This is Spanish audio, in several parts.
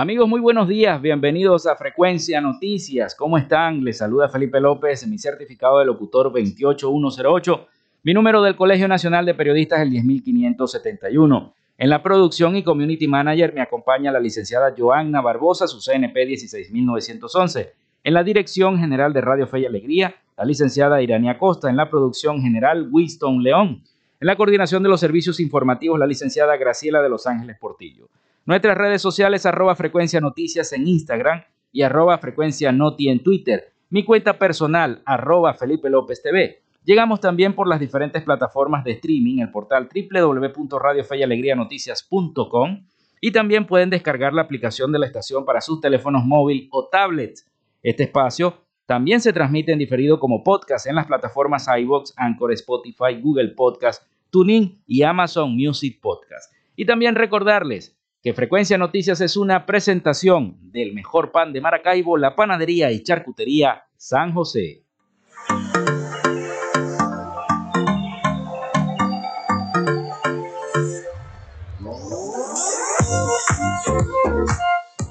Amigos, muy buenos días, bienvenidos a Frecuencia Noticias. ¿Cómo están? Les saluda Felipe López, mi certificado de locutor 28108, mi número del Colegio Nacional de Periodistas el 10571. En la producción y community manager me acompaña la licenciada Joanna Barbosa, su CNP 16911. En la dirección general de Radio Fe y Alegría, la licenciada Irania Costa. En la producción general, Winston León. En la coordinación de los servicios informativos, la licenciada Graciela de Los Ángeles Portillo. Nuestras redes sociales arroba frecuencia noticias en Instagram y arroba frecuencia noti en Twitter. Mi cuenta personal arroba Felipe López TV. Llegamos también por las diferentes plataformas de streaming, el portal www.radiofeyalegrianoticias.com y también pueden descargar la aplicación de la estación para sus teléfonos móvil o tablets. Este espacio también se transmite en diferido como podcast en las plataformas iBox, Anchor, Spotify, Google Podcast, TuneIn y Amazon Music Podcast. Y también recordarles que Frecuencia Noticias es una presentación del mejor pan de Maracaibo, la panadería y charcutería San José.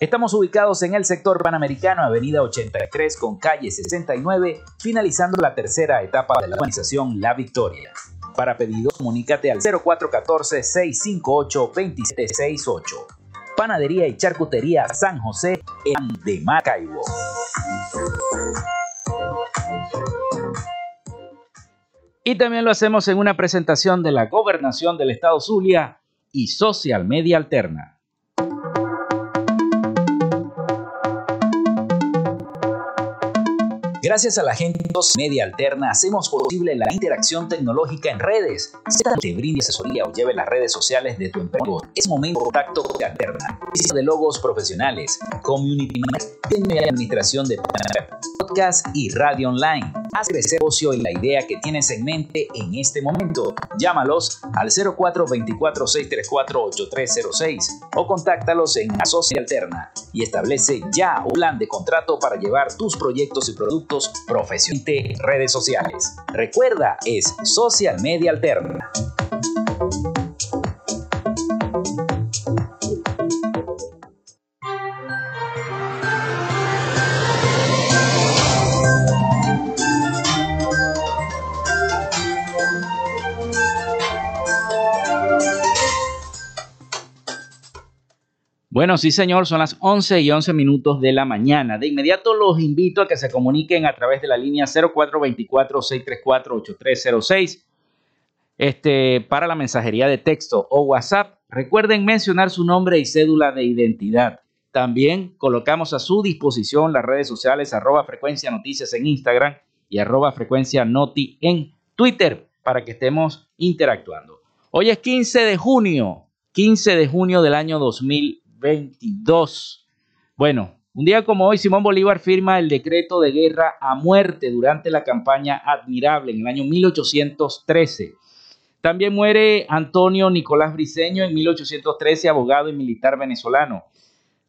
Estamos ubicados en el sector panamericano, avenida 83 con calle 69, finalizando la tercera etapa de la urbanización La Victoria. Para pedidos, comunícate al 0414-658-2768. Panadería y Charcutería San José en de. Y también lo hacemos en una presentación de la Gobernación del Estado Zulia y Social Media Alterna. Gracias a la gente de Media Alterna hacemos posible la interacción tecnológica en redes. Si te brinde asesoría o lleve las redes sociales de tu empresa, es momento de contacto con Alterna. de logos profesionales, community manager, administración de podcast y radio online. Haz crecer ocio y la idea que tienes en mente en este momento. Llámalos al 0424-634-8306 o contáctalos en Asocia Alterna y establece ya un plan de contrato para llevar tus proyectos y productos profesionalmente redes sociales. Recuerda, es Social Media Alterna. Bueno, sí señor, son las 11 y 11 minutos de la mañana. De inmediato los invito a que se comuniquen a través de la línea 0424-634-8306 este, para la mensajería de texto o WhatsApp. Recuerden mencionar su nombre y cédula de identidad. También colocamos a su disposición las redes sociales arroba frecuencia noticias en Instagram y arroba frecuencia noti en Twitter para que estemos interactuando. Hoy es 15 de junio, 15 de junio del año 2020. 22. Bueno, un día como hoy, Simón Bolívar firma el decreto de guerra a muerte durante la campaña Admirable en el año 1813. También muere Antonio Nicolás Briceño en 1813, abogado y militar venezolano.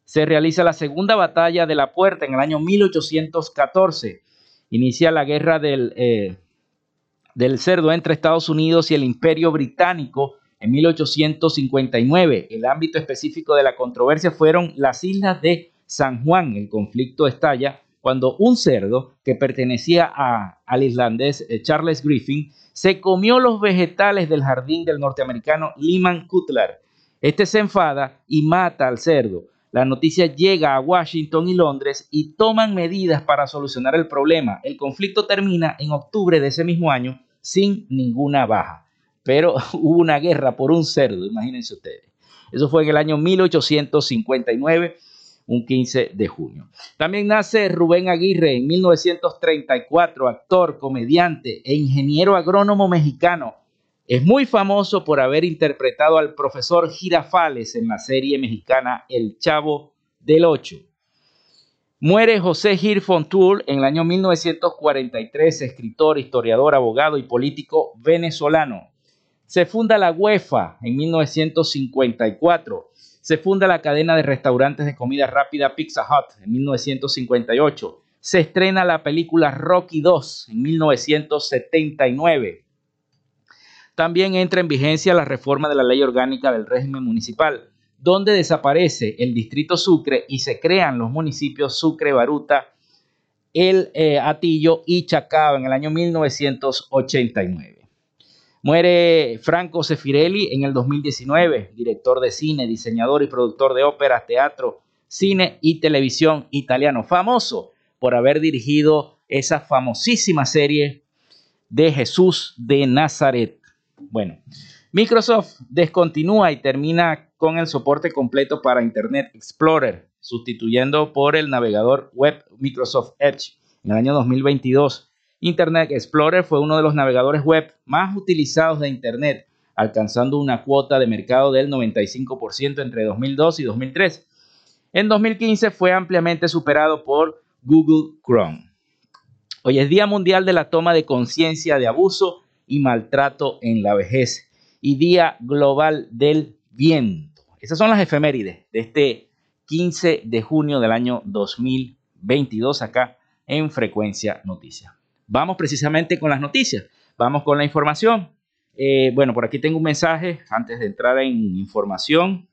Se realiza la segunda batalla de la Puerta en el año 1814. Inicia la guerra del, eh, del cerdo entre Estados Unidos y el Imperio Británico en 1859. El ámbito específico de la controversia fueron las islas de San Juan. El conflicto estalla cuando un cerdo que pertenecía al islandés eh, Charles Griffin se comió los vegetales del jardín del norteamericano Lyman Cutler. Este se enfada y mata al cerdo. La noticia llega a Washington y Londres y toman medidas para solucionar el problema. El conflicto termina en octubre de ese mismo año sin ninguna baja. Pero hubo una guerra por un cerdo, imagínense ustedes. Eso fue en el año 1859 un 15 de junio. También nace Rubén Aguirre en 1934, actor, comediante e ingeniero agrónomo mexicano. Es muy famoso por haber interpretado al profesor Girafales en la serie mexicana El Chavo del Ocho. Muere José Gir Fontoul en el año 1943, escritor, historiador, abogado y político venezolano. Se funda la UEFA en 1954 se funda la cadena de restaurantes de comida rápida Pizza Hut en 1958. Se estrena la película Rocky II en 1979. También entra en vigencia la reforma de la ley orgánica del régimen municipal, donde desaparece el distrito Sucre y se crean los municipios Sucre, Baruta, El eh, Atillo y Chacao en el año 1989. Muere Franco Sefirelli en el 2019, director de cine, diseñador y productor de óperas, teatro, cine y televisión italiano, famoso por haber dirigido esa famosísima serie de Jesús de Nazaret. Bueno, Microsoft descontinúa y termina con el soporte completo para Internet Explorer, sustituyendo por el navegador web Microsoft Edge en el año 2022 Internet Explorer fue uno de los navegadores web más utilizados de Internet, alcanzando una cuota de mercado del 95% entre 2002 y 2003. En 2015 fue ampliamente superado por Google Chrome. Hoy es Día Mundial de la Toma de Conciencia de Abuso y Maltrato en la Vejez y Día Global del Viento. Esas son las efemérides de este 15 de junio del año 2022 acá en Frecuencia Noticias. Vamos precisamente con las noticias, vamos con la información. Eh, bueno, por aquí tengo un mensaje antes de entrar en información.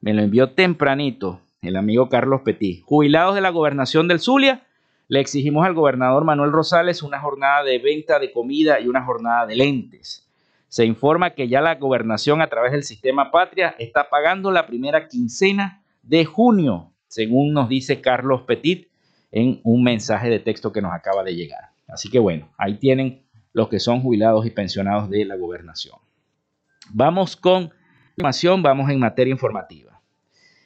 Me lo envió tempranito el amigo Carlos Petit. Jubilados de la gobernación del Zulia, le exigimos al gobernador Manuel Rosales una jornada de venta de comida y una jornada de lentes. Se informa que ya la gobernación a través del sistema Patria está pagando la primera quincena de junio, según nos dice Carlos Petit en un mensaje de texto que nos acaba de llegar. Así que bueno, ahí tienen los que son jubilados y pensionados de la gobernación. Vamos con información, vamos en materia informativa.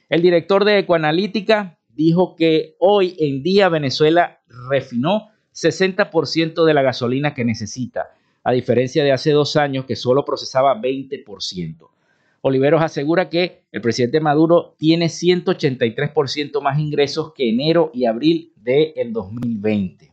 El director de Ecoanalítica dijo que hoy en día Venezuela refinó 60% de la gasolina que necesita, a diferencia de hace dos años que solo procesaba 20%. Oliveros asegura que el presidente Maduro tiene 183% más ingresos que enero y abril del 2020.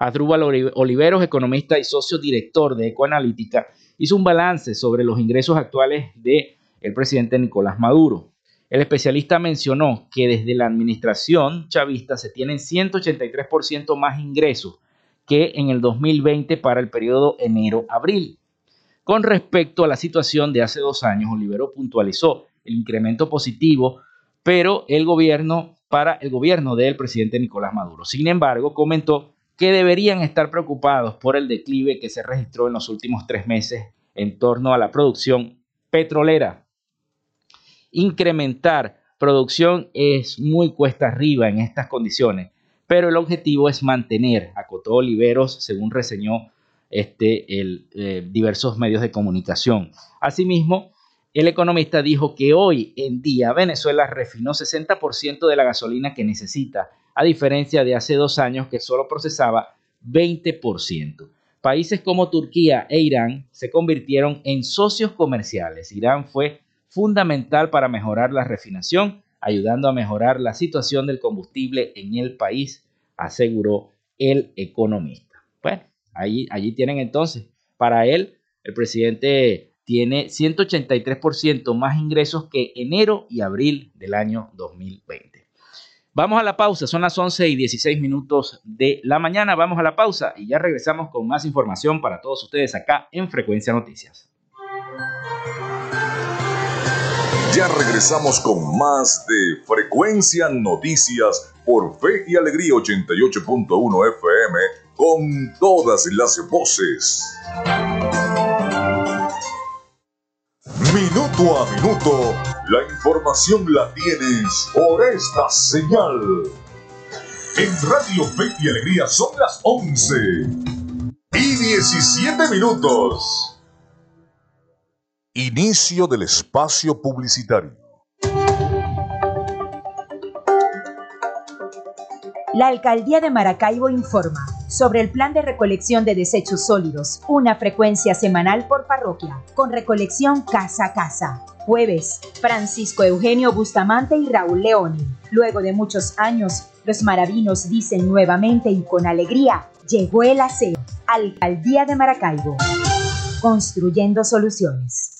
Adrúbal Oliveros, economista y socio director de Ecoanalítica, hizo un balance sobre los ingresos actuales del el presidente Nicolás Maduro. El especialista mencionó que desde la administración chavista se tienen 183% más ingresos que en el 2020 para el periodo enero-abril. Con respecto a la situación de hace dos años, Olivero puntualizó el incremento positivo, pero el gobierno para el gobierno del presidente Nicolás Maduro. Sin embargo, comentó que deberían estar preocupados por el declive que se registró en los últimos tres meses en torno a la producción petrolera. Incrementar producción es muy cuesta arriba en estas condiciones, pero el objetivo es mantener, acotó Oliveros, según reseñó este, el, eh, diversos medios de comunicación. Asimismo, el economista dijo que hoy en día Venezuela refinó 60% de la gasolina que necesita a diferencia de hace dos años que solo procesaba 20%. Países como Turquía e Irán se convirtieron en socios comerciales. Irán fue fundamental para mejorar la refinación, ayudando a mejorar la situación del combustible en el país, aseguró el economista. Bueno, allí, allí tienen entonces, para él, el presidente tiene 183% más ingresos que enero y abril del año 2020. Vamos a la pausa, son las 11 y 16 minutos de la mañana, vamos a la pausa y ya regresamos con más información para todos ustedes acá en Frecuencia Noticias. Ya regresamos con más de Frecuencia Noticias por Fe y Alegría 88.1 FM con todas las voces. Minuto a minuto, la información la tienes por esta señal. En Radio Fe y Alegría son las 11 y 17 minutos. Inicio del espacio publicitario. La Alcaldía de Maracaibo informa sobre el plan de recolección de desechos sólidos, una frecuencia semanal por parroquia, con recolección casa a casa. Jueves, Francisco Eugenio Bustamante y Raúl Leoni. Luego de muchos años, los maravinos dicen nuevamente y con alegría, llegó el aseo. Alcaldía de Maracaibo. Construyendo soluciones.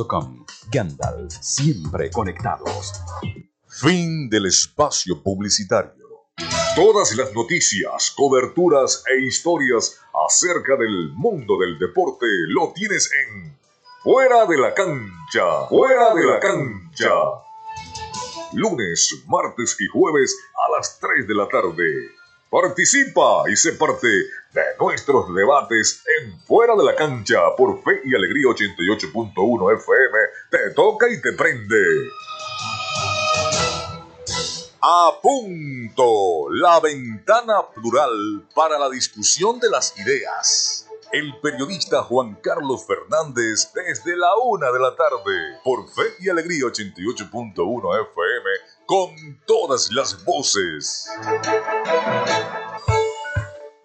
Gandalf, siempre conectados. Fin del espacio publicitario. Todas las noticias, coberturas e historias acerca del mundo del deporte lo tienes en Fuera de la cancha, fuera de la cancha. Lunes, martes y jueves a las 3 de la tarde. Participa y sé parte de nuestros debates en Fuera de la Cancha por Fe y Alegría 88.1 FM. Te toca y te prende. A punto, la ventana plural para la discusión de las ideas. El periodista Juan Carlos Fernández desde la una de la tarde por Fe y Alegría 88.1 FM con todas las voces.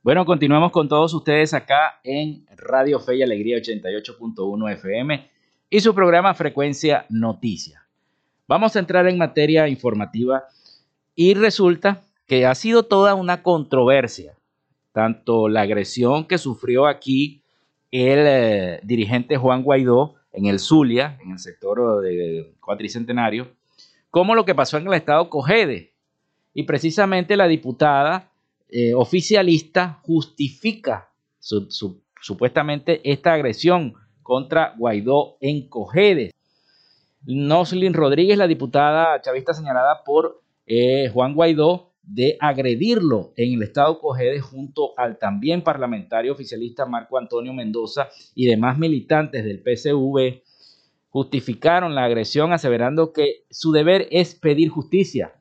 Bueno, continuamos con todos ustedes acá en Radio Fe y Alegría 88.1 FM y su programa Frecuencia Noticia. Vamos a entrar en materia informativa y resulta que ha sido toda una controversia, tanto la agresión que sufrió aquí el eh, dirigente Juan Guaidó en el Zulia, en el sector de Cuatricentenario, como lo que pasó en el estado Cogede. Y precisamente la diputada eh, oficialista justifica supuestamente esta agresión contra Guaidó en Cojedes. Noslin Rodríguez, la diputada chavista señalada por eh, Juan Guaidó de agredirlo en el estado Cojedes junto al también parlamentario oficialista Marco Antonio Mendoza y demás militantes del PCV, justificaron la agresión aseverando que su deber es pedir justicia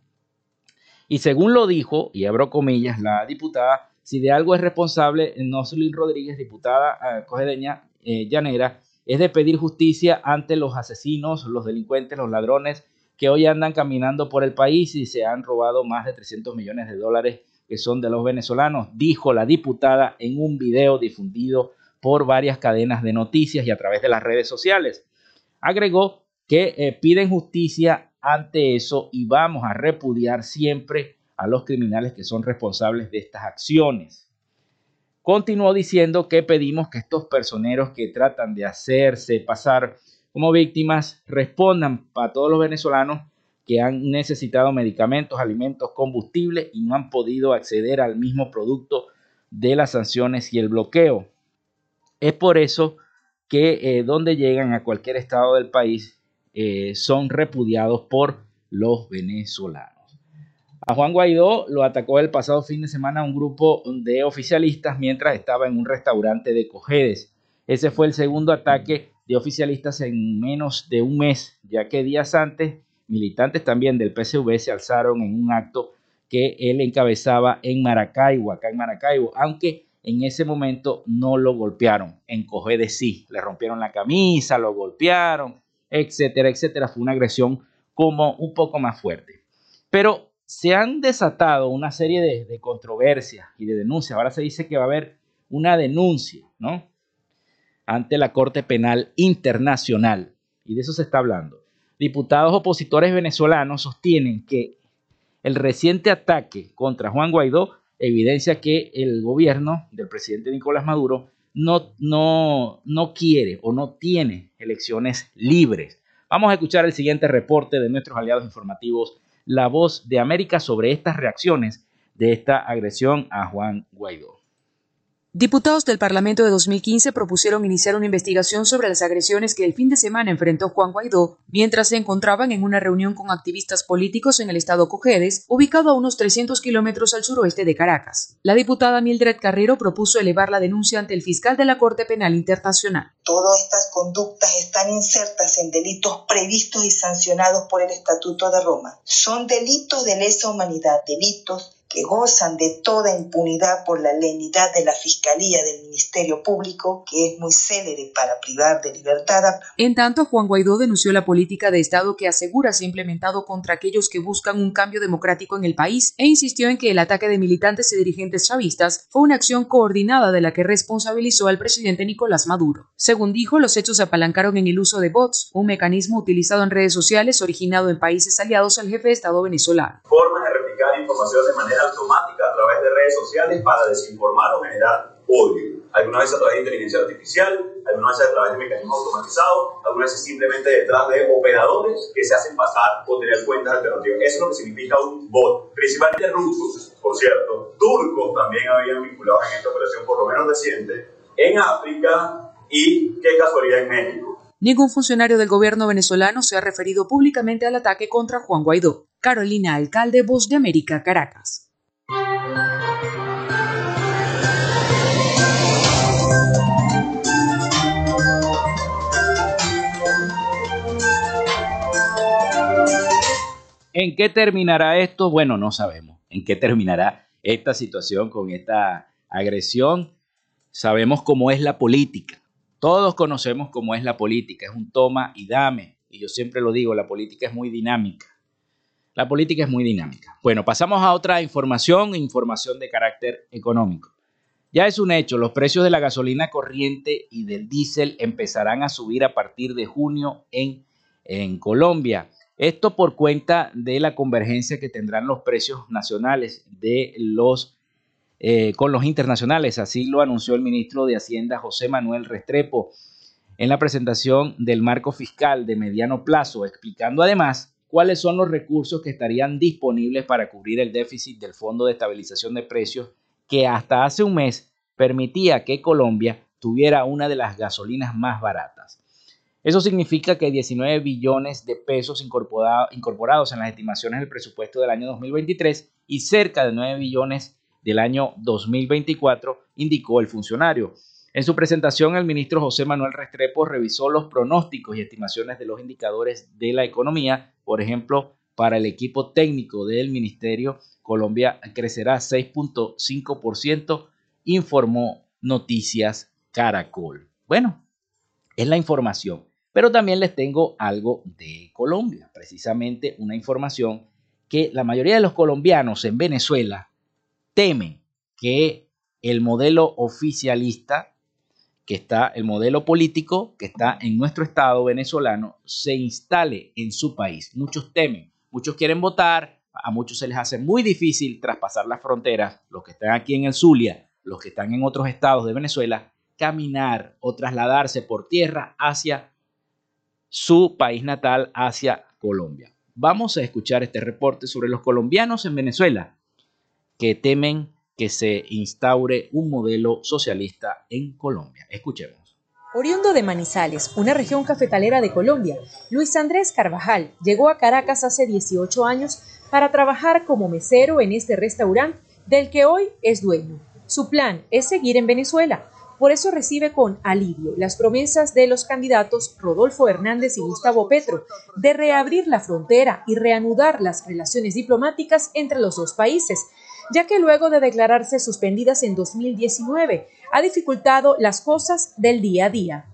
y según lo dijo, y abro comillas, la diputada, si de algo es responsable Noslin Rodríguez, diputada eh, cogedeña eh, llanera, es de pedir justicia ante los asesinos, los delincuentes, los ladrones que hoy andan caminando por el país y se han robado más de 300 millones de dólares que son de los venezolanos, dijo la diputada en un video difundido por varias cadenas de noticias y a través de las redes sociales. Agregó que eh, piden justicia ante eso y vamos a repudiar siempre a los criminales que son responsables de estas acciones. Continuó diciendo que pedimos que estos personeros que tratan de hacerse pasar como víctimas respondan a todos los venezolanos que han necesitado medicamentos, alimentos, combustible y no han podido acceder al mismo producto de las sanciones y el bloqueo. Es por eso que eh, donde llegan a cualquier estado del país eh, son repudiados por los venezolanos. A Juan Guaidó lo atacó el pasado fin de semana un grupo de oficialistas mientras estaba en un restaurante de Cojedes. Ese fue el segundo ataque de oficialistas en menos de un mes, ya que días antes militantes también del PSV se alzaron en un acto que él encabezaba en Maracaibo, acá en Maracaibo, aunque en ese momento no lo golpearon. En Cojedes sí, le rompieron la camisa, lo golpearon, etcétera, etcétera. Fue una agresión como un poco más fuerte. Pero se han desatado una serie de, de controversias y de denuncias. Ahora se dice que va a haber una denuncia, ¿no? Ante la Corte Penal Internacional. Y de eso se está hablando. Diputados opositores venezolanos sostienen que el reciente ataque contra Juan Guaidó evidencia que el gobierno del presidente Nicolás Maduro no, no, no quiere o no tiene elecciones libres. Vamos a escuchar el siguiente reporte de nuestros aliados informativos, La Voz de América, sobre estas reacciones de esta agresión a Juan Guaidó. Diputados del Parlamento de 2015 propusieron iniciar una investigación sobre las agresiones que el fin de semana enfrentó Juan Guaidó mientras se encontraban en una reunión con activistas políticos en el estado Cojedes, ubicado a unos 300 kilómetros al suroeste de Caracas. La diputada Mildred Carrero propuso elevar la denuncia ante el fiscal de la Corte Penal Internacional. Todas estas conductas están insertas en delitos previstos y sancionados por el Estatuto de Roma. Son delitos de lesa humanidad, delitos que gozan de toda impunidad por la lenidad de la Fiscalía del Ministerio Público, que es muy célere para privar de libertad. En tanto, Juan Guaidó denunció la política de Estado que asegura se ha implementado contra aquellos que buscan un cambio democrático en el país e insistió en que el ataque de militantes y dirigentes chavistas fue una acción coordinada de la que responsabilizó al presidente Nicolás Maduro. Según dijo, los hechos se apalancaron en el uso de bots, un mecanismo utilizado en redes sociales originado en países aliados al jefe de Estado venezolano. Formas de replicar información de manera automática a través de redes sociales para desinformar o generar odio. Algunas veces a través de inteligencia artificial, algunas veces a través de mecanismos automatizados, algunas veces simplemente detrás de operadores que se hacen pasar o tener cuentas alternativas. Eso es lo que significa un bot. Principalmente rusos, por cierto. Turcos también habían vinculado en esta operación, por lo menos reciente, en África y, qué casualidad, en México. Ningún funcionario del gobierno venezolano se ha referido públicamente al ataque contra Juan Guaidó. Carolina Alcalde, Voz de América, Caracas. ¿En qué terminará esto? Bueno, no sabemos. ¿En qué terminará esta situación con esta agresión? Sabemos cómo es la política. Todos conocemos cómo es la política. Es un toma y dame. Y yo siempre lo digo, la política es muy dinámica. La política es muy dinámica. Bueno, pasamos a otra información, información de carácter económico. Ya es un hecho, los precios de la gasolina corriente y del diésel empezarán a subir a partir de junio en, en Colombia. Esto por cuenta de la convergencia que tendrán los precios nacionales eh, con los internacionales. Así lo anunció el ministro de Hacienda José Manuel Restrepo en la presentación del marco fiscal de mediano plazo, explicando además cuáles son los recursos que estarían disponibles para cubrir el déficit del Fondo de Estabilización de Precios que hasta hace un mes permitía que Colombia tuviera una de las gasolinas más baratas. Eso significa que 19 billones de pesos incorporados en las estimaciones del presupuesto del año 2023 y cerca de 9 billones del año 2024, indicó el funcionario. En su presentación, el ministro José Manuel Restrepo revisó los pronósticos y estimaciones de los indicadores de la economía. Por ejemplo, para el equipo técnico del ministerio, Colombia crecerá 6.5%, informó Noticias Caracol. Bueno, es la información, pero también les tengo algo de Colombia, precisamente una información que la mayoría de los colombianos en Venezuela temen que el modelo oficialista que está el modelo político que está en nuestro estado venezolano se instale en su país. Muchos temen, muchos quieren votar, a muchos se les hace muy difícil traspasar las fronteras, los que están aquí en el Zulia, los que están en otros estados de Venezuela, caminar o trasladarse por tierra hacia su país natal, hacia Colombia. Vamos a escuchar este reporte sobre los colombianos en Venezuela que temen que se instaure un modelo socialista en Colombia. Escuchemos. Oriundo de Manizales, una región cafetalera de Colombia, Luis Andrés Carvajal llegó a Caracas hace 18 años para trabajar como mesero en este restaurante del que hoy es dueño. Su plan es seguir en Venezuela, por eso recibe con alivio las promesas de los candidatos Rodolfo Hernández y Gustavo Petro de reabrir la frontera y reanudar las relaciones diplomáticas entre los dos países, ya que luego de declararse suspendidas en 2019 ha dificultado las cosas del día a día.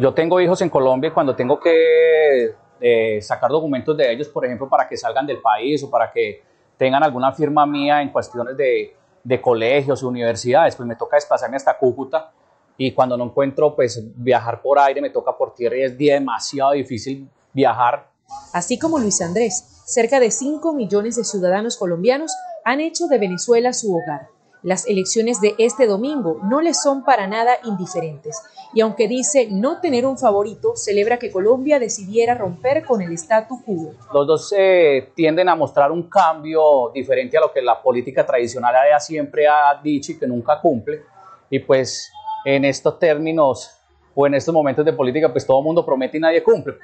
Yo tengo hijos en Colombia y cuando tengo que eh, sacar documentos de ellos, por ejemplo, para que salgan del país o para que tengan alguna firma mía en cuestiones de, de colegios, universidades, pues me toca desplazarme hasta Cúcuta y cuando no encuentro, pues viajar por aire, me toca por tierra y es demasiado difícil viajar. Así como Luis Andrés, cerca de 5 millones de ciudadanos colombianos han hecho de Venezuela su hogar. Las elecciones de este domingo no les son para nada indiferentes y aunque dice no tener un favorito, celebra que Colombia decidiera romper con el statu quo. Los dos eh, tienden a mostrar un cambio diferente a lo que la política tradicional siempre ha dicho y que nunca cumple y pues en estos términos o en estos momentos de política pues todo el mundo promete y nadie cumple.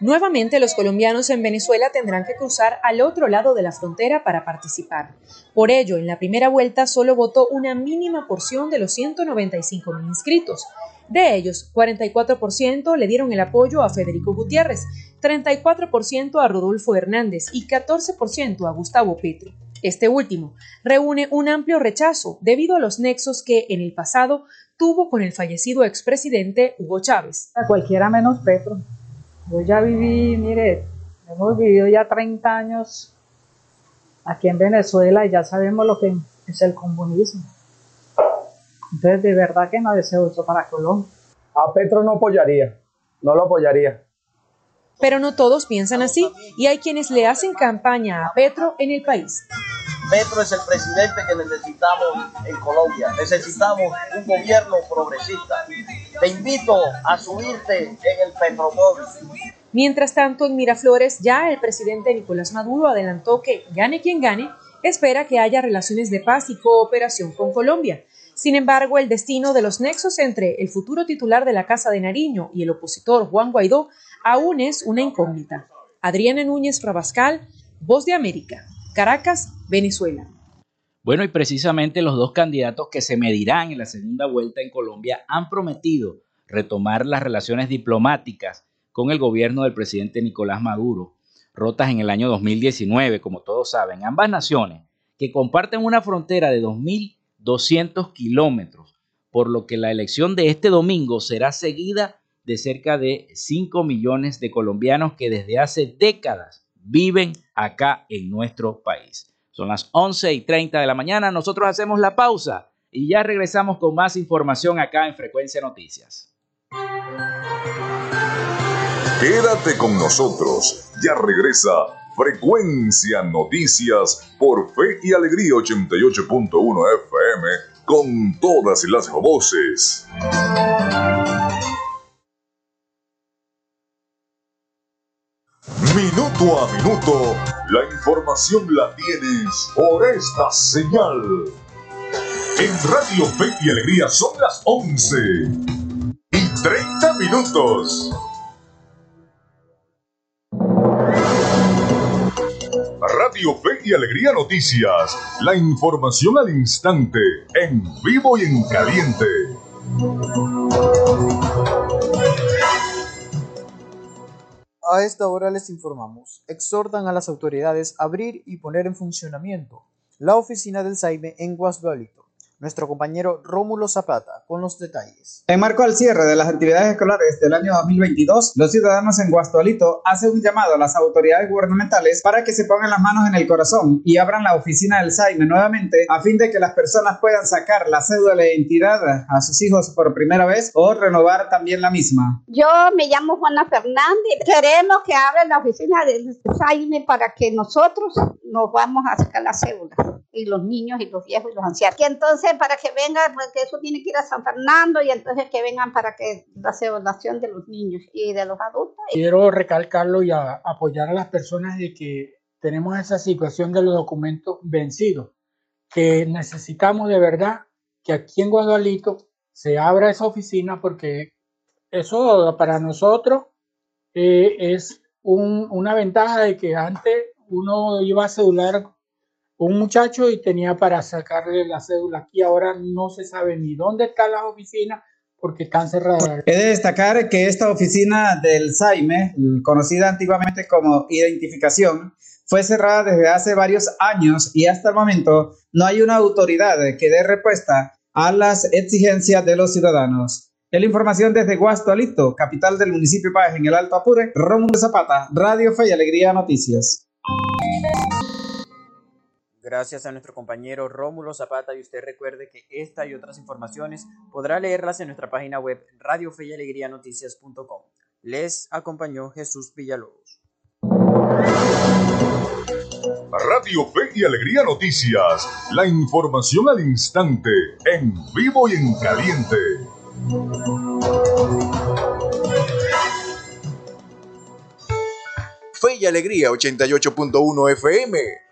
Nuevamente los colombianos en Venezuela tendrán que cruzar al otro lado de la frontera para participar. Por ello, en la primera vuelta solo votó una mínima porción de los 195 mil inscritos. De ellos, 44% le dieron el apoyo a Federico Gutiérrez, 34% a Rodolfo Hernández y 14% a Gustavo Petro. Este último reúne un amplio rechazo debido a los nexos que en el pasado tuvo con el fallecido expresidente Hugo Chávez. A cualquiera menos Petro. Yo ya viví, mire, hemos vivido ya 30 años aquí en Venezuela y ya sabemos lo que es el comunismo. Entonces, de verdad que no deseo eso para Colombia. A Petro no apoyaría, no lo apoyaría. Pero no todos piensan así y hay quienes le hacen campaña a Petro en el país. Petro es el presidente que necesitamos en Colombia. Necesitamos un gobierno progresista. Te invito a subirte en el Petromóvil. Mientras tanto, en Miraflores ya el presidente Nicolás Maduro adelantó que, gane quien gane, espera que haya relaciones de paz y cooperación con Colombia. Sin embargo, el destino de los nexos entre el futuro titular de la Casa de Nariño y el opositor Juan Guaidó aún es una incógnita. Adriana Núñez Rabascal, Voz de América. Caracas, Venezuela. Bueno, y precisamente los dos candidatos que se medirán en la segunda vuelta en Colombia han prometido retomar las relaciones diplomáticas con el gobierno del presidente Nicolás Maduro, rotas en el año 2019, como todos saben. Ambas naciones, que comparten una frontera de 2.200 kilómetros, por lo que la elección de este domingo será seguida de cerca de 5 millones de colombianos que desde hace décadas viven acá en nuestro país. Son las 11 y 30 de la mañana, nosotros hacemos la pausa y ya regresamos con más información acá en Frecuencia Noticias. Quédate con nosotros, ya regresa Frecuencia Noticias por Fe y Alegría 88.1 FM con todas las voces. A minuto, la información la tienes por esta señal. En Radio Fe y Alegría son las 11 y 30 minutos. Radio Fe y Alegría Noticias, la información al instante, en vivo y en caliente. A esta hora les informamos, exhortan a las autoridades a abrir y poner en funcionamiento la oficina del Saime en Guasdualito. Nuestro compañero Rómulo Zapata con los detalles. En marco al cierre de las actividades escolares del año 2022, los ciudadanos en Guastualito hacen un llamado a las autoridades gubernamentales para que se pongan las manos en el corazón y abran la oficina del SAIME nuevamente a fin de que las personas puedan sacar la cédula de identidad a sus hijos por primera vez o renovar también la misma. Yo me llamo Juana Fernández. Queremos que abran la oficina del SAIME para que nosotros nos vamos a sacar la cédula y los niños y los viejos y los ancianos. Que entonces para que vengan, porque eso tiene que ir a San Fernando y entonces que vengan para que la celebración de los niños y de los adultos. Quiero recalcarlo y apoyar a las personas de que tenemos esa situación de los documentos vencidos, que necesitamos de verdad que aquí en Guadalito se abra esa oficina porque eso para nosotros eh, es un, una ventaja de que antes uno iba a cedular un muchacho y tenía para sacarle la cédula. Aquí ahora no se sabe ni dónde están las oficinas porque están cerradas. He de destacar que esta oficina del SAIME, conocida antiguamente como identificación, fue cerrada desde hace varios años y hasta el momento no hay una autoridad que dé respuesta a las exigencias de los ciudadanos. En la información desde Guastualito, capital del municipio Páez en el Alto Apure, Rómulo Zapata, Radio Fe y Alegría Noticias. Gracias a nuestro compañero Rómulo Zapata y usted recuerde que esta y otras informaciones podrá leerlas en nuestra página web radiofeyalegrianoticias.com. Les acompañó Jesús Villalobos. Radio Fe y Alegría Noticias, la información al instante, en vivo y en caliente. Fe y Alegría 88.1 FM.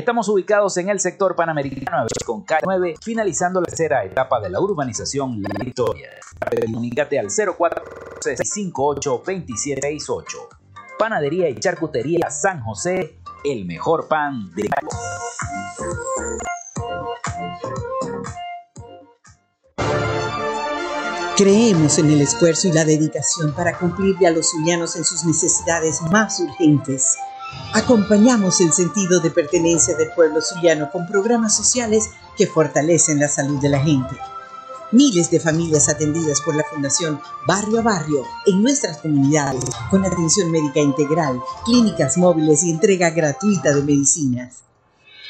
Estamos ubicados en el sector panamericano con calle 9, finalizando la tercera etapa de la urbanización La Victoria. Comunícate al 04-658-2768. Panadería y Charcutería San José, el mejor pan de Creemos en el esfuerzo y la dedicación para cumplirle a los zulianos en sus necesidades más urgentes. Acompañamos el sentido de pertenencia del pueblo zuliano con programas sociales que fortalecen la salud de la gente. Miles de familias atendidas por la Fundación Barrio a Barrio en nuestras comunidades, con atención médica integral, clínicas móviles y entrega gratuita de medicinas.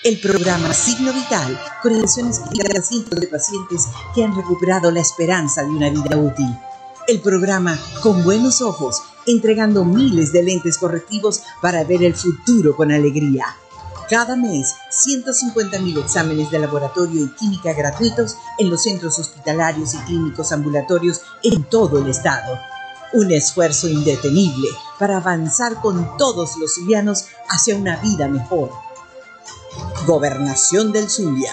El programa Signo Vital, con elecciones a cientos de pacientes que han recuperado la esperanza de una vida útil. El programa Con Buenos Ojos, entregando miles de lentes correctivos para ver el futuro con alegría. Cada mes, 150.000 exámenes de laboratorio y química gratuitos en los centros hospitalarios y clínicos ambulatorios en todo el estado. Un esfuerzo indetenible para avanzar con todos los zulianos hacia una vida mejor. Gobernación del Zulia.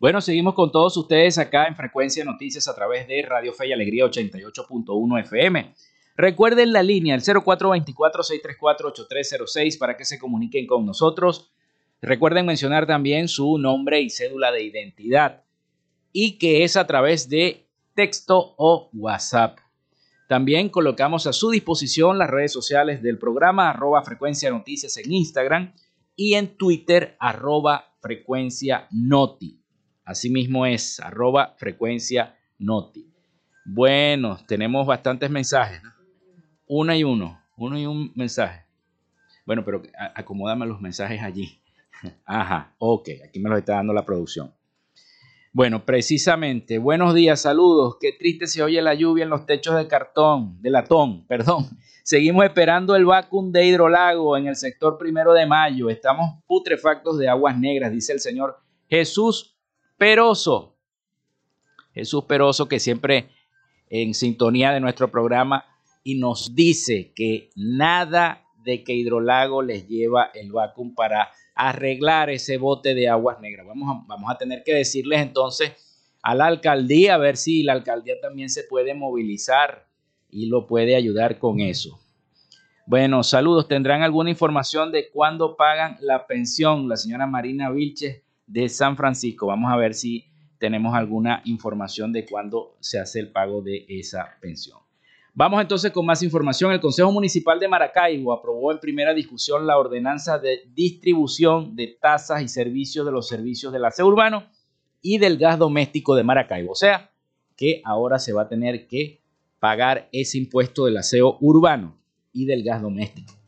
Bueno, seguimos con todos ustedes acá en Frecuencia Noticias a través de Radio Fe y Alegría 88.1 FM. Recuerden la línea, el 0424-634-8306 para que se comuniquen con nosotros. Recuerden mencionar también su nombre y cédula de identidad y que es a través de texto o WhatsApp. También colocamos a su disposición las redes sociales del programa arroba frecuencia noticias en Instagram y en Twitter arroba frecuencia noti. Asimismo es arroba frecuencia noti. Bueno, tenemos bastantes mensajes. Uno y uno, uno y un mensaje. Bueno, pero acomódame los mensajes allí. Ajá, ok, aquí me los está dando la producción. Bueno, precisamente, buenos días, saludos. Qué triste se oye la lluvia en los techos de cartón, de latón, perdón. Seguimos esperando el vacuum de hidrolago en el sector primero de mayo. Estamos putrefactos de aguas negras, dice el señor Jesús Peroso. Jesús Peroso que siempre en sintonía de nuestro programa y nos dice que nada de que Hidrolago les lleva el vacuum para arreglar ese bote de aguas negras. Vamos a, vamos a tener que decirles entonces a la alcaldía a ver si la alcaldía también se puede movilizar y lo puede ayudar con eso. Bueno, saludos. ¿Tendrán alguna información de cuándo pagan la pensión? La señora Marina Vilches de San Francisco. Vamos a ver si tenemos alguna información de cuándo se hace el pago de esa pensión. Vamos entonces con más información. El Consejo Municipal de Maracaibo aprobó en primera discusión la ordenanza de distribución de tasas y servicios de los servicios del aseo urbano y del gas doméstico de Maracaibo. O sea, que ahora se va a tener que pagar ese impuesto del aseo urbano y del gas doméstico.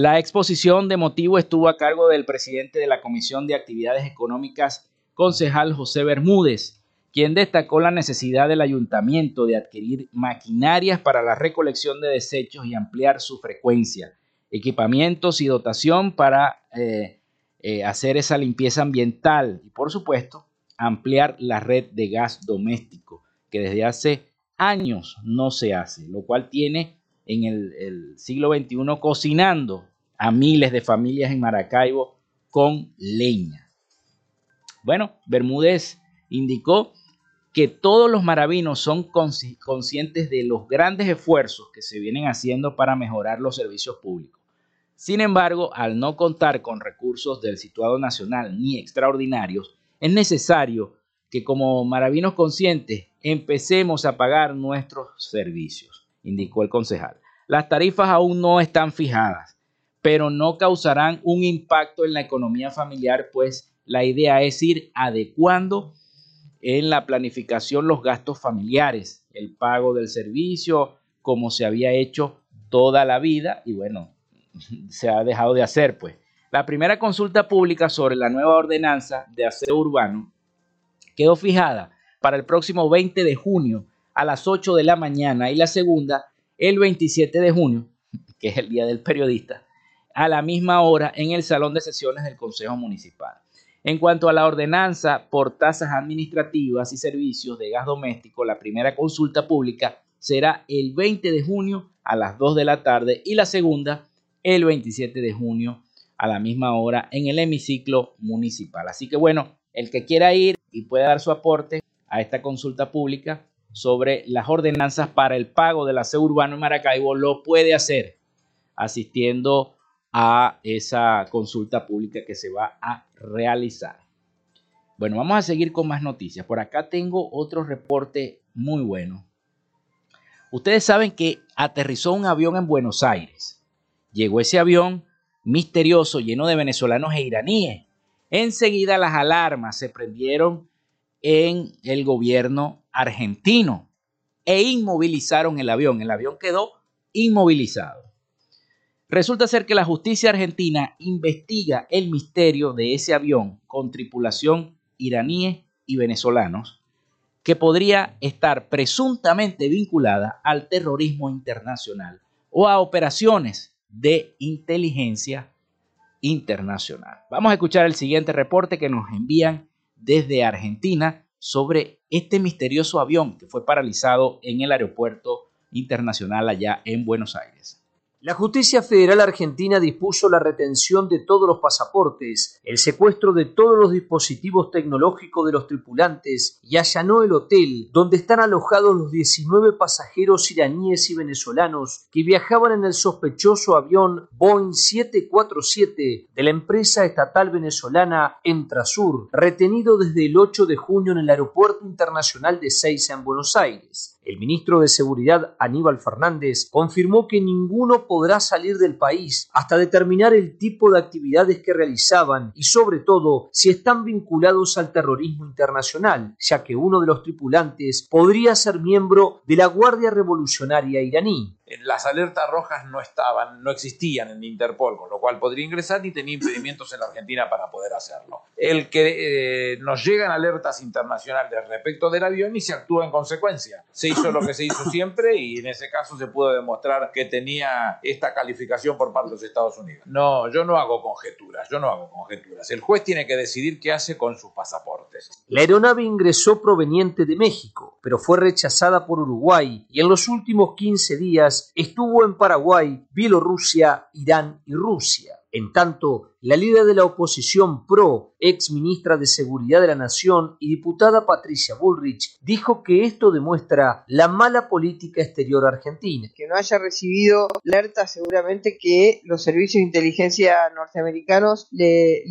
La exposición de motivo estuvo a cargo del presidente de la Comisión de Actividades Económicas, concejal José Bermúdez, quien destacó la necesidad del ayuntamiento de adquirir maquinarias para la recolección de desechos y ampliar su frecuencia, equipamientos y dotación para eh, eh, hacer esa limpieza ambiental y, por supuesto, ampliar la red de gas doméstico, que desde hace años no se hace, lo cual tiene en el, siglo XXI cocinando a miles de familias en Maracaibo con leña. Bueno, Bermúdez indicó que todos los maravinos son conscientes de los grandes esfuerzos que se vienen haciendo para mejorar los servicios públicos. Sin embargo, al no contar con recursos del situado nacional ni extraordinarios, es necesario que como maravinos conscientes empecemos a pagar nuestros servicios indicó el concejal. Las tarifas aún no están fijadas, pero no causarán un impacto en la economía familiar, pues la idea es ir adecuando en la planificación los gastos familiares, el pago del servicio, como se había hecho toda la vida y bueno, se ha dejado de hacer pues. La primera consulta pública sobre la nueva ordenanza de aseo urbano quedó fijada para el próximo 20 de junio a las 8 de la mañana y la segunda el 27 de junio, que es el Día del Periodista, a la misma hora en el Salón de Sesiones del Consejo Municipal. En cuanto a la ordenanza por tasas administrativas y servicios de gas doméstico, la primera consulta pública será el 20 de junio a las 2 de la tarde y la segunda el 27 de junio a la misma hora en el hemiciclo municipal. Así que bueno, el que quiera ir y pueda dar su aporte a esta consulta pública sobre las ordenanzas para el pago del aseo urbano en Maracaibo lo puede hacer asistiendo a esa consulta pública que se va a realizar. Bueno, vamos a seguir con más noticias. Por acá tengo otro reporte muy bueno. Ustedes saben que aterrizó un avión en Buenos Aires. Llegó ese avión misterioso lleno de venezolanos e iraníes. Enseguida las alarmas se prendieron en el gobierno argentino e inmovilizaron el avión. El avión quedó inmovilizado. Resulta ser que la justicia argentina investiga el misterio de ese avión con tripulación iraníes y venezolanos que podría estar presuntamente vinculada al terrorismo internacional o a operaciones de inteligencia internacional. Vamos a escuchar el siguiente reporte que nos envían desde Argentina sobre este misterioso avión que fue paralizado en el aeropuerto internacional allá en Buenos Aires. La justicia federal argentina dispuso la retención de todos los pasaportes, el secuestro de todos los dispositivos tecnológicos de los tripulantes y allanó el hotel donde están alojados los 19 pasajeros iraníes y venezolanos que viajaban en el sospechoso avión Boeing 747 de la empresa estatal venezolana Entrasur, retenido desde el 8 de junio en el aeropuerto internacional de Seiza en Buenos Aires. El ministro de Seguridad Aníbal Fernández confirmó que ninguno podrá salir del país hasta determinar el tipo de actividades que realizaban y sobre todo si están vinculados al terrorismo internacional, ya que uno de los tripulantes podría ser miembro de la Guardia Revolucionaria iraní las alertas rojas no estaban, no existían en Interpol, con lo cual podría ingresar ni tenía impedimentos en la Argentina para poder hacerlo. El que eh, nos llegan alertas internacionales respecto del avión y se actúa en consecuencia. Se hizo lo que se hizo siempre y en ese caso se pudo demostrar que tenía esta calificación por parte de los Estados Unidos. No, yo no hago conjeturas, yo no hago conjeturas. El juez tiene que decidir qué hace con sus pasaportes. La aeronave ingresó proveniente de México, pero fue rechazada por Uruguay y en los últimos 15 días estuvo en Paraguay, Bielorrusia, Irán y Rusia. En tanto, la líder de la oposición PRO, ex ministra de Seguridad de la Nación y diputada Patricia Bullrich, dijo que esto demuestra la mala política exterior argentina. Que no haya recibido alerta seguramente que los servicios de inteligencia norteamericanos le,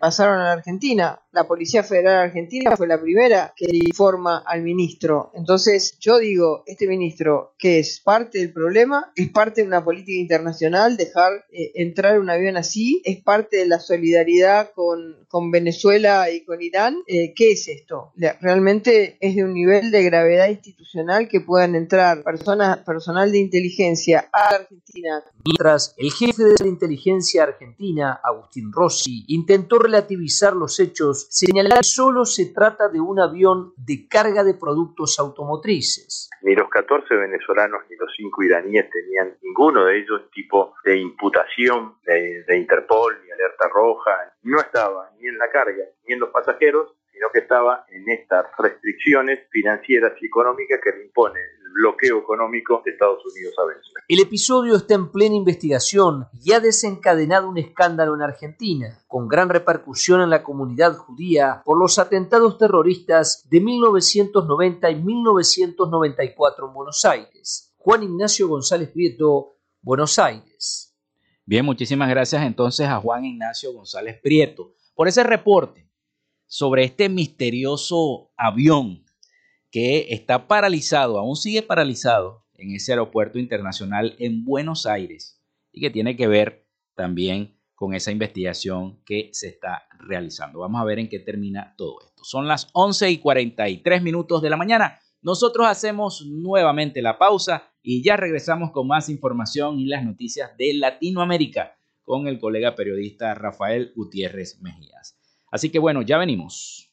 pasaron a la Argentina. La Policía Federal Argentina fue la primera que informa al ministro. Entonces yo digo, este ministro que es parte del problema, es parte de una política internacional, dejar eh, entrar un avión así, es parte de la solidaridad con, con Venezuela y con Irán. Eh, ¿Qué es esto? Realmente es de un nivel de gravedad institucional que puedan entrar personas, personal de inteligencia a Argentina. Mientras el jefe de la inteligencia argentina, Agustín Rossi, intentó relativizar los hechos, señalando que solo se trata de un avión de carga de productos automotrices. Ni los 14 venezolanos ni los 5 iraníes tenían ninguno de ellos tipo de imputación de, de Interpol ni alerta roja. No estaba ni en la carga ni en los pasajeros, sino que estaba en estas restricciones financieras y económicas que le impone bloqueo económico de Estados Unidos a Venezuela. El episodio está en plena investigación y ha desencadenado un escándalo en Argentina, con gran repercusión en la comunidad judía por los atentados terroristas de 1990 y 1994 en Buenos Aires. Juan Ignacio González Prieto, Buenos Aires. Bien, muchísimas gracias entonces a Juan Ignacio González Prieto por ese reporte sobre este misterioso avión que está paralizado, aún sigue paralizado en ese aeropuerto internacional en Buenos Aires y que tiene que ver también con esa investigación que se está realizando. Vamos a ver en qué termina todo esto. Son las 11 y 43 minutos de la mañana. Nosotros hacemos nuevamente la pausa y ya regresamos con más información y las noticias de Latinoamérica con el colega periodista Rafael Gutiérrez Mejías. Así que bueno, ya venimos.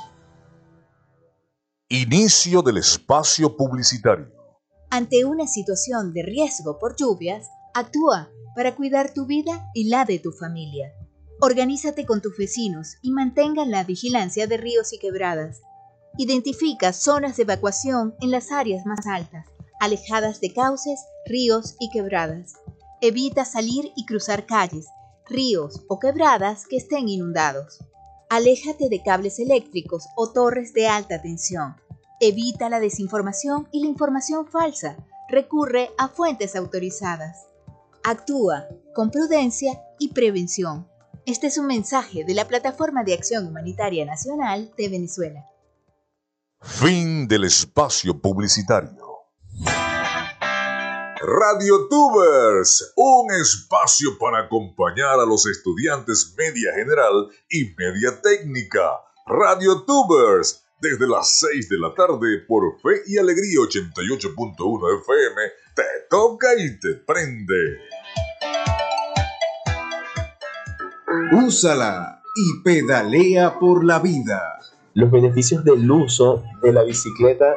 Inicio del espacio publicitario. Ante una situación de riesgo por lluvias, actúa para cuidar tu vida y la de tu familia. Organízate con tus vecinos y mantengan la vigilancia de ríos y quebradas. Identifica zonas de evacuación en las áreas más altas, alejadas de cauces, ríos y quebradas. Evita salir y cruzar calles, ríos o quebradas que estén inundados. Aléjate de cables eléctricos o torres de alta tensión. Evita la desinformación y la información falsa. Recurre a fuentes autorizadas. Actúa con prudencia y prevención. Este es un mensaje de la Plataforma de Acción Humanitaria Nacional de Venezuela. Fin del espacio publicitario. Radio Tubers, un espacio para acompañar a los estudiantes media general y media técnica. Radio Tubers, desde las 6 de la tarde por Fe y Alegría 88.1 FM, te toca y te prende. Úsala y pedalea por la vida. Los beneficios del uso de la bicicleta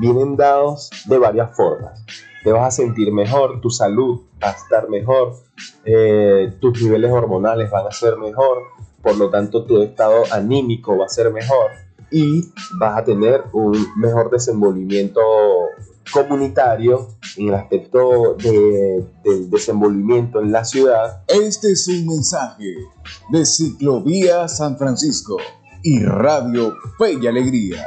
vienen dados de varias formas. Te vas a sentir mejor, tu salud va a estar mejor, eh, tus niveles hormonales van a ser mejor, por lo tanto tu estado anímico va a ser mejor y vas a tener un mejor desenvolvimiento comunitario en el aspecto de, del desenvolvimiento en la ciudad. Este es un mensaje de Ciclovía San Francisco y Radio Fe y Alegría.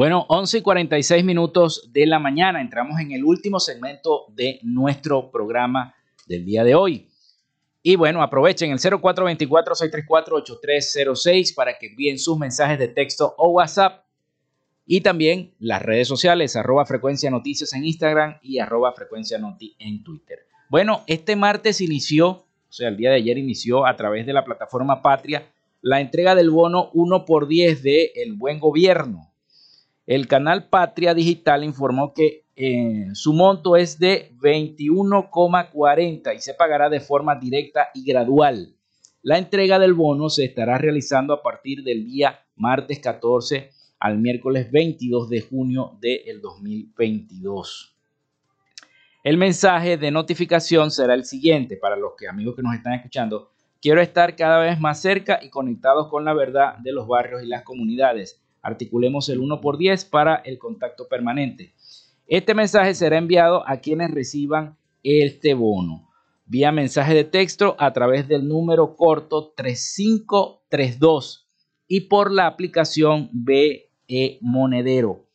Bueno, 11 y 46 minutos de la mañana entramos en el último segmento de nuestro programa del día de hoy. Y bueno, aprovechen el 0424-634-8306 para que envíen sus mensajes de texto o WhatsApp. Y también las redes sociales, arroba frecuencia noticias en Instagram y arroba frecuencia noti en Twitter. Bueno, este martes inició, o sea, el día de ayer inició a través de la plataforma Patria la entrega del bono 1 por 10 de El Buen Gobierno. El canal Patria Digital informó que eh, su monto es de 21,40 y se pagará de forma directa y gradual. La entrega del bono se estará realizando a partir del día martes 14 al miércoles 22 de junio del 2022. El mensaje de notificación será el siguiente para los que, amigos que nos están escuchando. Quiero estar cada vez más cerca y conectados con la verdad de los barrios y las comunidades. Articulemos el 1 por 10 para el contacto permanente. Este mensaje será enviado a quienes reciban este bono vía mensaje de texto a través del número corto 3532 y por la aplicación BE Monedero.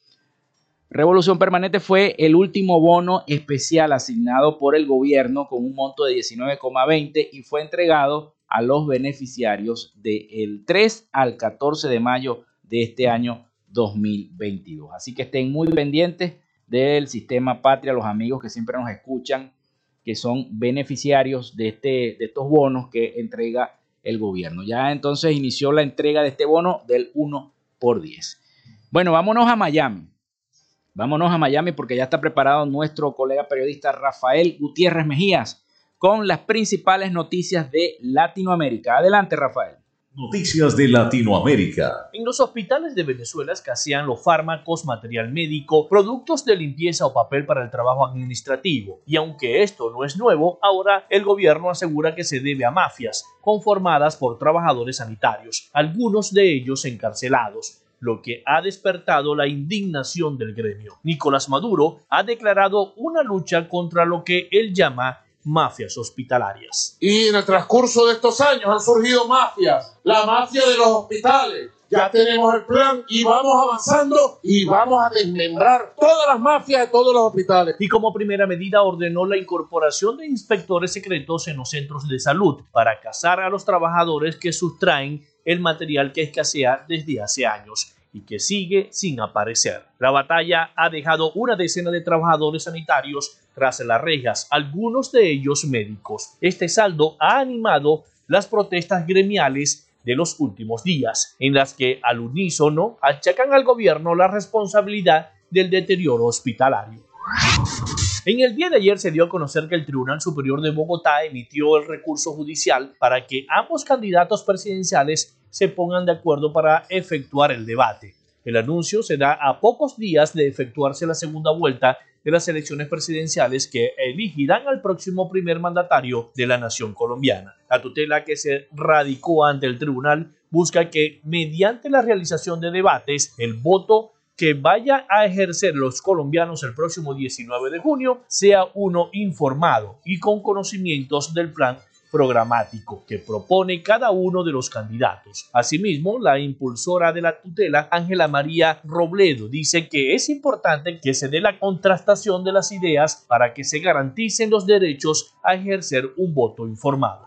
Revolución Permanente fue el último bono especial asignado por el gobierno con un monto de 19,20 y fue entregado a los beneficiarios del 3 al 14 de mayo de este año 2022. Así que estén muy pendientes del sistema Patria, los amigos que siempre nos escuchan, que son beneficiarios de, este, de estos bonos que entrega el gobierno. Ya entonces inició la entrega de este bono del 1 por 10. Bueno, vámonos a Miami. Vámonos a Miami porque ya está preparado nuestro colega periodista Rafael Gutiérrez Mejías con las principales noticias de Latinoamérica. Adelante, Rafael. Noticias de Latinoamérica. En los hospitales de Venezuela escasean los fármacos, material médico, productos de limpieza o papel para el trabajo administrativo. Y aunque esto no es nuevo, ahora el gobierno asegura que se debe a mafias conformadas por trabajadores sanitarios, algunos de ellos encarcelados lo que ha despertado la indignación del gremio. Nicolás Maduro ha declarado una lucha contra lo que él llama mafias hospitalarias. Y en el transcurso de estos años han surgido mafias, la mafia de los hospitales. Ya tenemos el plan y vamos avanzando y vamos a desmembrar todas las mafias de todos los hospitales. Y como primera medida ordenó la incorporación de inspectores secretos en los centros de salud para cazar a los trabajadores que sustraen el material que escasea desde hace años y que sigue sin aparecer. La batalla ha dejado una decena de trabajadores sanitarios tras las rejas, algunos de ellos médicos. Este saldo ha animado las protestas gremiales de los últimos días, en las que al unísono achacan al gobierno la responsabilidad del deterioro hospitalario. En el día de ayer se dio a conocer que el Tribunal Superior de Bogotá emitió el recurso judicial para que ambos candidatos presidenciales se pongan de acuerdo para efectuar el debate. El anuncio se da a pocos días de efectuarse la segunda vuelta de las elecciones presidenciales que elegirán al próximo primer mandatario de la nación colombiana. La tutela que se radicó ante el tribunal busca que mediante la realización de debates el voto que vaya a ejercer los colombianos el próximo 19 de junio sea uno informado y con conocimientos del plan programático que propone cada uno de los candidatos. Asimismo, la impulsora de la tutela, Ángela María Robledo, dice que es importante que se dé la contrastación de las ideas para que se garanticen los derechos a ejercer un voto informado.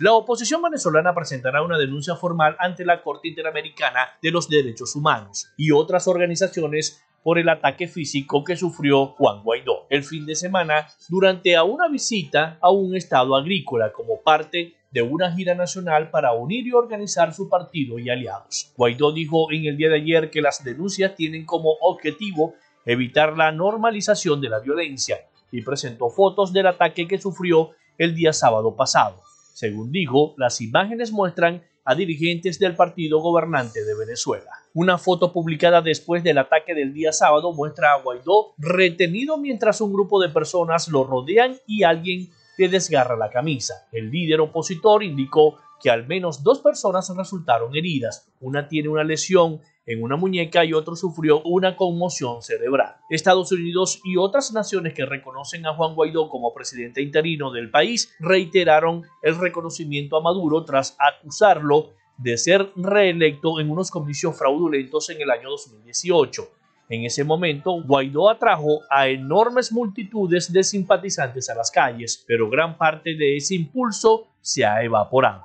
La oposición venezolana presentará una denuncia formal ante la Corte Interamericana de los Derechos Humanos y otras organizaciones por el ataque físico que sufrió Juan Guaidó el fin de semana durante a una visita a un estado agrícola como parte de una gira nacional para unir y organizar su partido y aliados. Guaidó dijo en el día de ayer que las denuncias tienen como objetivo evitar la normalización de la violencia y presentó fotos del ataque que sufrió el día sábado pasado. Según dijo, las imágenes muestran a dirigentes del partido gobernante de Venezuela. Una foto publicada después del ataque del día sábado muestra a Guaidó retenido mientras un grupo de personas lo rodean y alguien le desgarra la camisa. El líder opositor indicó que al menos dos personas resultaron heridas. Una tiene una lesión en una muñeca y otro sufrió una conmoción cerebral. Estados Unidos y otras naciones que reconocen a Juan Guaidó como presidente interino del país reiteraron el reconocimiento a Maduro tras acusarlo de ser reelecto en unos comicios fraudulentos en el año 2018. En ese momento, Guaidó atrajo a enormes multitudes de simpatizantes a las calles, pero gran parte de ese impulso se ha evaporado.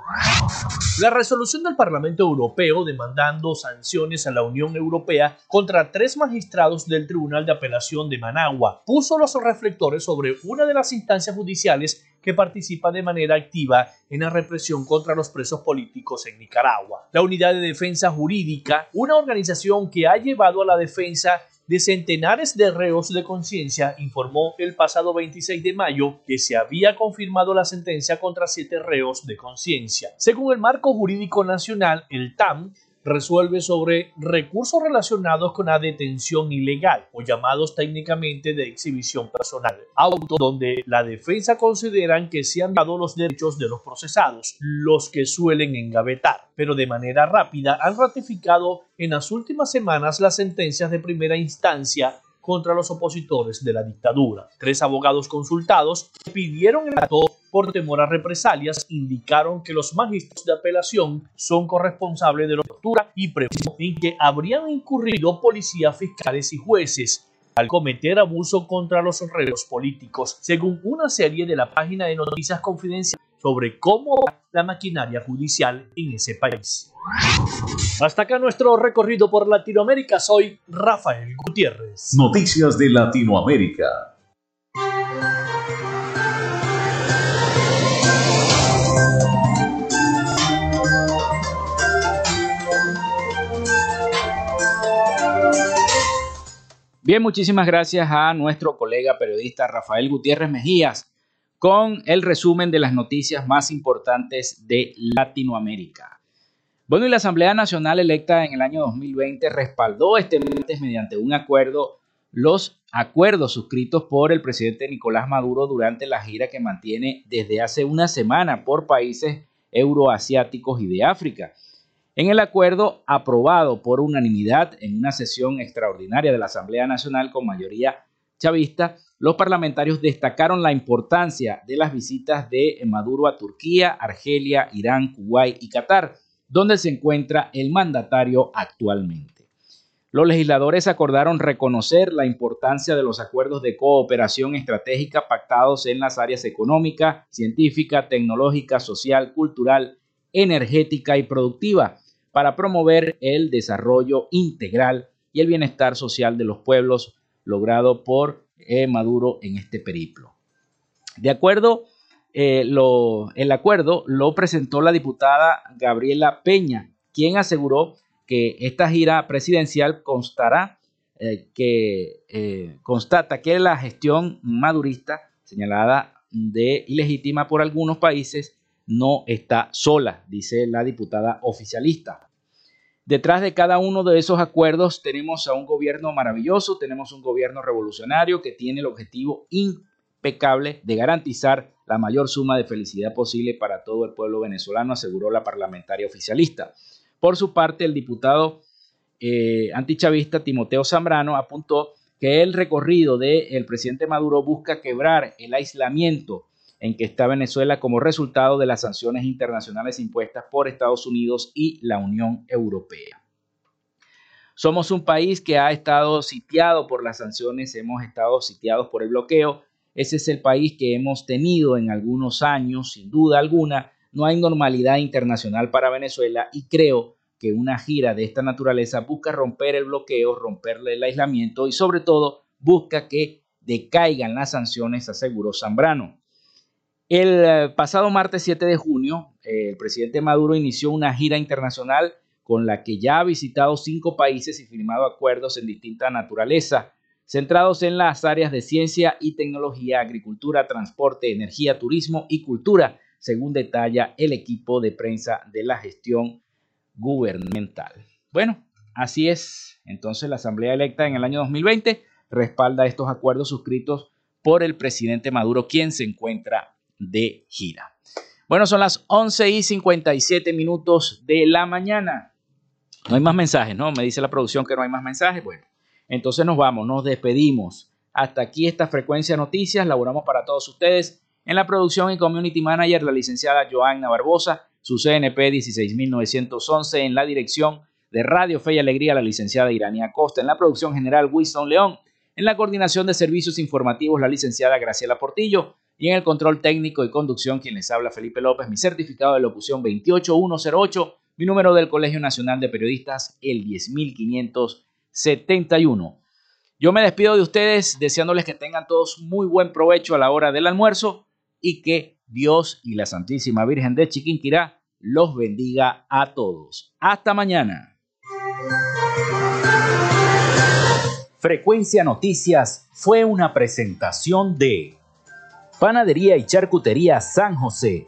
La resolución del Parlamento Europeo demandando sanciones a la Unión Europea contra tres magistrados del Tribunal de Apelación de Managua puso los reflectores sobre una de las instancias judiciales que participa de manera activa en la represión contra los presos políticos en Nicaragua. La Unidad de Defensa Jurídica, una organización que ha llevado a la defensa de centenares de reos de conciencia, informó el pasado 26 de mayo que se había confirmado la sentencia contra siete reos de conciencia. Según el marco jurídico nacional, el TAM resuelve sobre recursos relacionados con la detención ilegal o llamados técnicamente de exhibición personal, auto donde la defensa consideran que se han dado los derechos de los procesados, los que suelen engavetar, pero de manera rápida han ratificado en las últimas semanas las sentencias de primera instancia contra los opositores de la dictadura. Tres abogados consultados pidieron el acto por temor a represalias, indicaron que los magistrados de apelación son corresponsables de la tortura y preguntan en que habrían incurrido policías, fiscales y jueces al cometer abuso contra los reos políticos, según una serie de la página de noticias confidenciales sobre cómo va la maquinaria judicial en ese país. Hasta acá nuestro recorrido por Latinoamérica. Soy Rafael Gutiérrez. Noticias de Latinoamérica. Bien, muchísimas gracias a nuestro colega periodista Rafael Gutiérrez Mejías con el resumen de las noticias más importantes de Latinoamérica. Bueno, y la Asamblea Nacional electa en el año 2020 respaldó este martes mediante un acuerdo los acuerdos suscritos por el presidente Nicolás Maduro durante la gira que mantiene desde hace una semana por países euroasiáticos y de África. En el acuerdo aprobado por unanimidad en una sesión extraordinaria de la Asamblea Nacional con mayoría chavista, los parlamentarios destacaron la importancia de las visitas de Maduro a Turquía, Argelia, Irán, Kuwait y Qatar, donde se encuentra el mandatario actualmente. Los legisladores acordaron reconocer la importancia de los acuerdos de cooperación estratégica pactados en las áreas económica, científica, tecnológica, social, cultural, energética y productiva para promover el desarrollo integral y el bienestar social de los pueblos logrado por eh, Maduro en este periplo. De acuerdo, eh, el acuerdo lo presentó la diputada Gabriela Peña, quien aseguró que esta gira presidencial constará eh, que constata que la gestión madurista señalada de ilegítima por algunos países no está sola, dice la diputada oficialista. Detrás de cada uno de esos acuerdos tenemos a un gobierno maravilloso, tenemos un gobierno revolucionario que tiene el objetivo impecable de garantizar la mayor suma de felicidad posible para todo el pueblo venezolano, aseguró la parlamentaria oficialista. Por su parte, el diputado eh, antichavista Timoteo Zambrano apuntó que el recorrido del presidente Maduro busca quebrar el aislamiento en que está Venezuela como resultado de las sanciones internacionales impuestas por Estados Unidos y la Unión Europea. Somos un país que ha estado sitiado por las sanciones, hemos estado sitiados por el bloqueo. Ese es el país que hemos tenido en algunos años, sin duda alguna. No hay normalidad internacional para Venezuela y creo que una gira de esta naturaleza busca romper el bloqueo, romperle el aislamiento y sobre todo busca que decaigan las sanciones, aseguró Zambrano. El eh, pasado martes 7 de junio, eh, el presidente Maduro inició una gira internacional con la que ya ha visitado cinco países y firmado acuerdos en distinta naturaleza, centrados en las áreas de ciencia y tecnología, agricultura, transporte, energía, turismo y cultura, según detalla el equipo de prensa de la gestión gubernamental. Bueno, así es. Entonces la Asamblea electa en el año 2020 respalda estos acuerdos suscritos por el presidente Maduro, quien se encuentra de gira. Bueno, son las 11 y 57 minutos de la mañana. No hay más mensajes, ¿no? Me dice la producción que no hay más mensajes. Bueno, entonces nos vamos, nos despedimos. Hasta aquí esta frecuencia noticias. Laboramos para todos ustedes. En la producción y community manager, la licenciada Joanna Barbosa, su CNP 16911 en la dirección, de Radio Fe y Alegría, la licenciada Irania Costa. En la producción general, Winston León. En la coordinación de servicios informativos, la licenciada Graciela Portillo. Y en el control técnico y conducción, quien les habla, Felipe López. Mi certificado de locución 28108. Mi número del Colegio Nacional de Periodistas, el 10571. Yo me despido de ustedes deseándoles que tengan todos muy buen provecho a la hora del almuerzo y que Dios y la Santísima Virgen de Chiquinquirá los bendiga a todos. Hasta mañana. Frecuencia Noticias fue una presentación de Panadería y Charcutería San José.